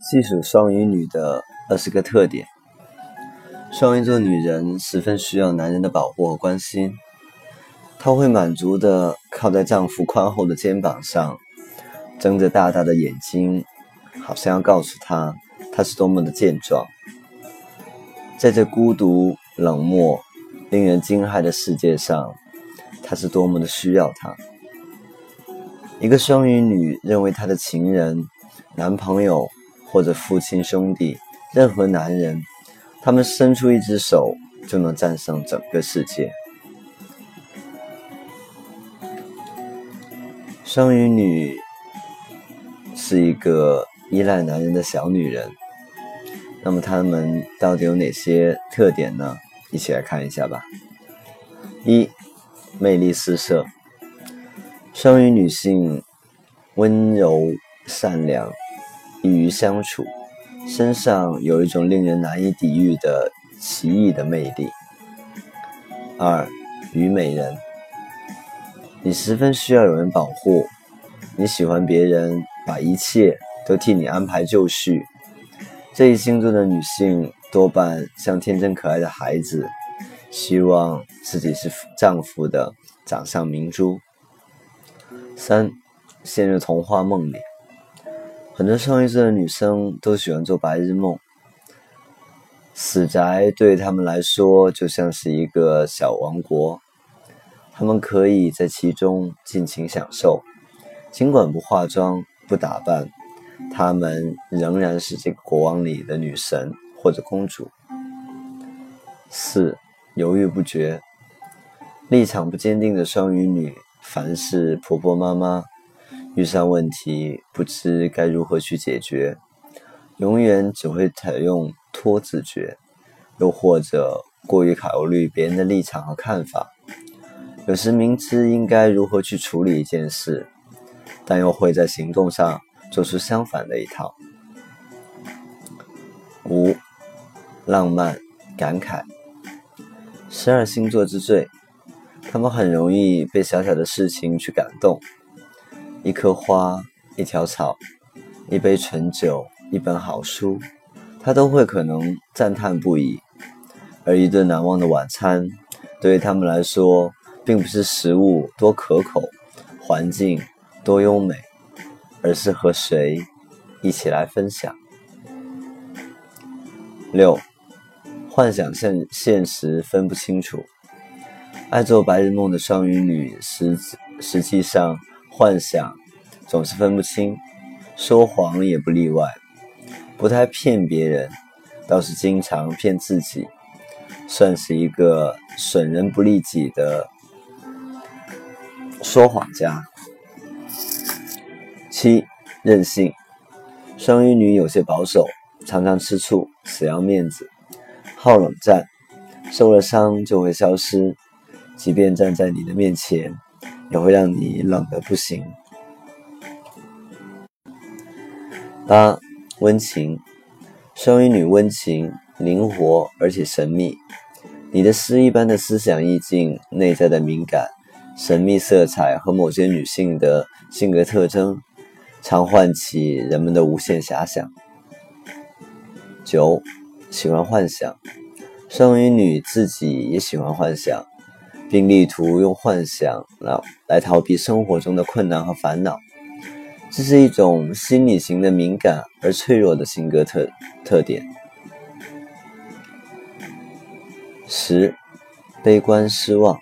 细数双鱼女的二十个特点。双鱼座女人十分需要男人的保护和关心，她会满足的靠在丈夫宽厚的肩膀上，睁着大大的眼睛，好像要告诉他，他是多么的健壮。在这孤独、冷漠、令人惊骇的世界上，他是多么的需要他。一个双鱼女认为她的情人、男朋友或者父亲、兄弟，任何男人，他们伸出一只手就能战胜整个世界。双鱼女是一个依赖男人的小女人。那么她们到底有哪些特点呢？一起来看一下吧。一，魅力四射。双鱼女性温柔善良，易于相处，身上有一种令人难以抵御的奇异的魅力。二，虞美人，你十分需要有人保护，你喜欢别人把一切都替你安排就绪。这一星座的女性多半像天真可爱的孩子，希望自己是丈夫的掌上明珠。三，陷入童话梦里。很多双鱼座的女生都喜欢做白日梦，死宅对他们来说就像是一个小王国，他们可以在其中尽情享受，尽管不化妆、不打扮，她们仍然是这个国王里的女神或者公主。四，犹豫不决，立场不坚定的双鱼女。凡是婆婆妈妈遇上问题，不知该如何去解决，永远只会采用拖字诀，又或者过于考虑别人的立场和看法。有时明知应该如何去处理一件事，但又会在行动上做出相反的一套。五，浪漫感慨，十二星座之最。他们很容易被小小的事情去感动，一棵花、一条草、一杯醇酒、一本好书，他都会可能赞叹不已。而一顿难忘的晚餐，对于他们来说，并不是食物多可口、环境多优美，而是和谁一起来分享。六，幻想现现实分不清楚。爱做白日梦的双鱼女，实实际上幻想总是分不清，说谎也不例外，不太骗别人，倒是经常骗自己，算是一个损人不利己的说谎家。七，任性，双鱼女有些保守，常常吃醋，死要面子，好冷战，受了伤就会消失。即便站在你的面前，也会让你冷的不行。八，温情，双鱼女温情、灵活而且神秘。你的诗一般的思想意境、内在的敏感、神秘色彩和某些女性的性格特征，常唤起人们的无限遐想。九，喜欢幻想，双鱼女自己也喜欢幻想。并力图用幻想来来逃避生活中的困难和烦恼，这是一种心理型的敏感而脆弱的性格特特点。十，悲观失望，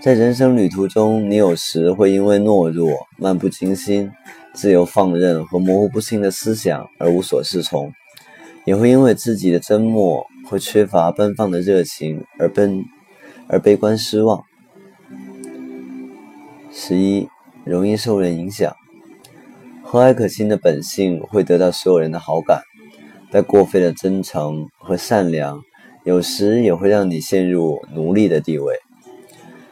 在人生旅途中，你有时会因为懦弱、漫不经心、自由放任和模糊不清的思想而无所适从，也会因为自己的真默或缺乏奔放的热情而奔。而悲观失望。十一，容易受人影响。和蔼可亲的本性会得到所有人的好感，但过分的真诚和善良，有时也会让你陷入奴隶的地位。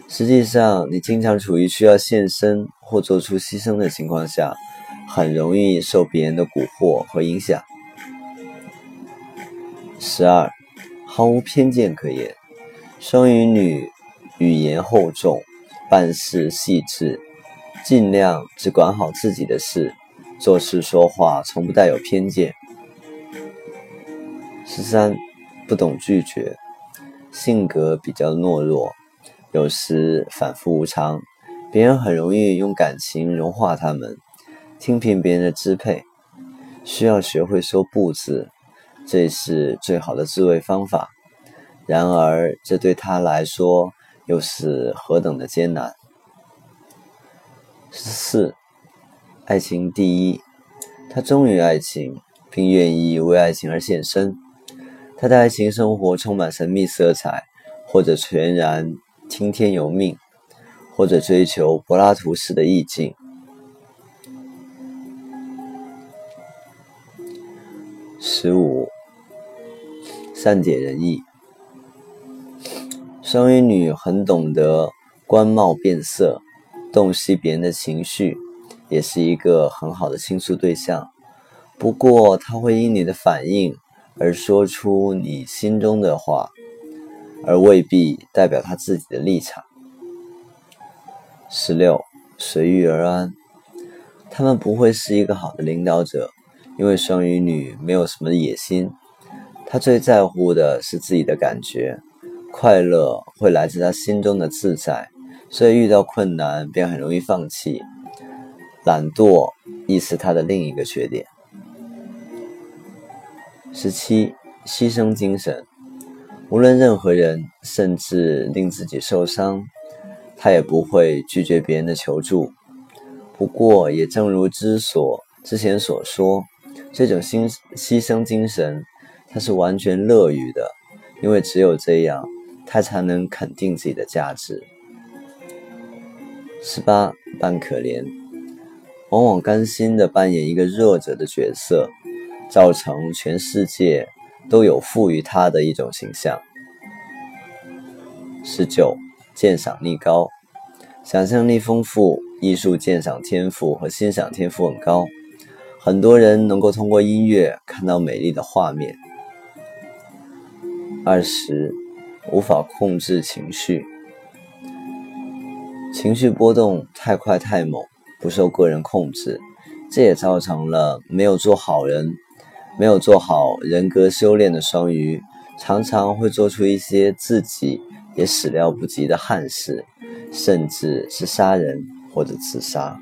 实际上，你经常处于需要献身或做出牺牲的情况下，很容易受别人的蛊惑和影响。十二，毫无偏见可言。双鱼女语言厚重，办事细致，尽量只管好自己的事，做事说话从不带有偏见，十三，不懂拒绝，性格比较懦弱，有时反复无常，别人很容易用感情融化他们，听凭别人的支配，需要学会说不字，这是最好的自卫方法。然而，这对他来说又是何等的艰难。十四，爱情第一，他忠于爱情，并愿意为爱情而献身。他的爱情生活充满神秘色彩，或者全然听天由命，或者追求柏拉图式的意境。十五，善解人意。双鱼女很懂得观貌变色，洞悉别人的情绪，也是一个很好的倾诉对象。不过，她会因你的反应而说出你心中的话，而未必代表她自己的立场。十六，随遇而安。他们不会是一个好的领导者，因为双鱼女没有什么野心，她最在乎的是自己的感觉。快乐会来自他心中的自在，所以遇到困难便很容易放弃。懒惰亦是他的另一个缺点。十七，牺牲精神，无论任何人，甚至令自己受伤，他也不会拒绝别人的求助。不过，也正如之所之前所说，这种牺牺牲精神，他是完全乐于的，因为只有这样。他才能肯定自己的价值。十八，扮可怜，往往甘心的扮演一个弱者的角色，造成全世界都有负于他的一种形象。十九，鉴赏力高，想象力丰富，艺术鉴赏天赋和欣赏天赋很高，很多人能够通过音乐看到美丽的画面。二十。无法控制情绪，情绪波动太快太猛，不受个人控制，这也造成了没有做好人、没有做好人格修炼的双鱼，常常会做出一些自己也始料不及的憾事，甚至是杀人或者自杀。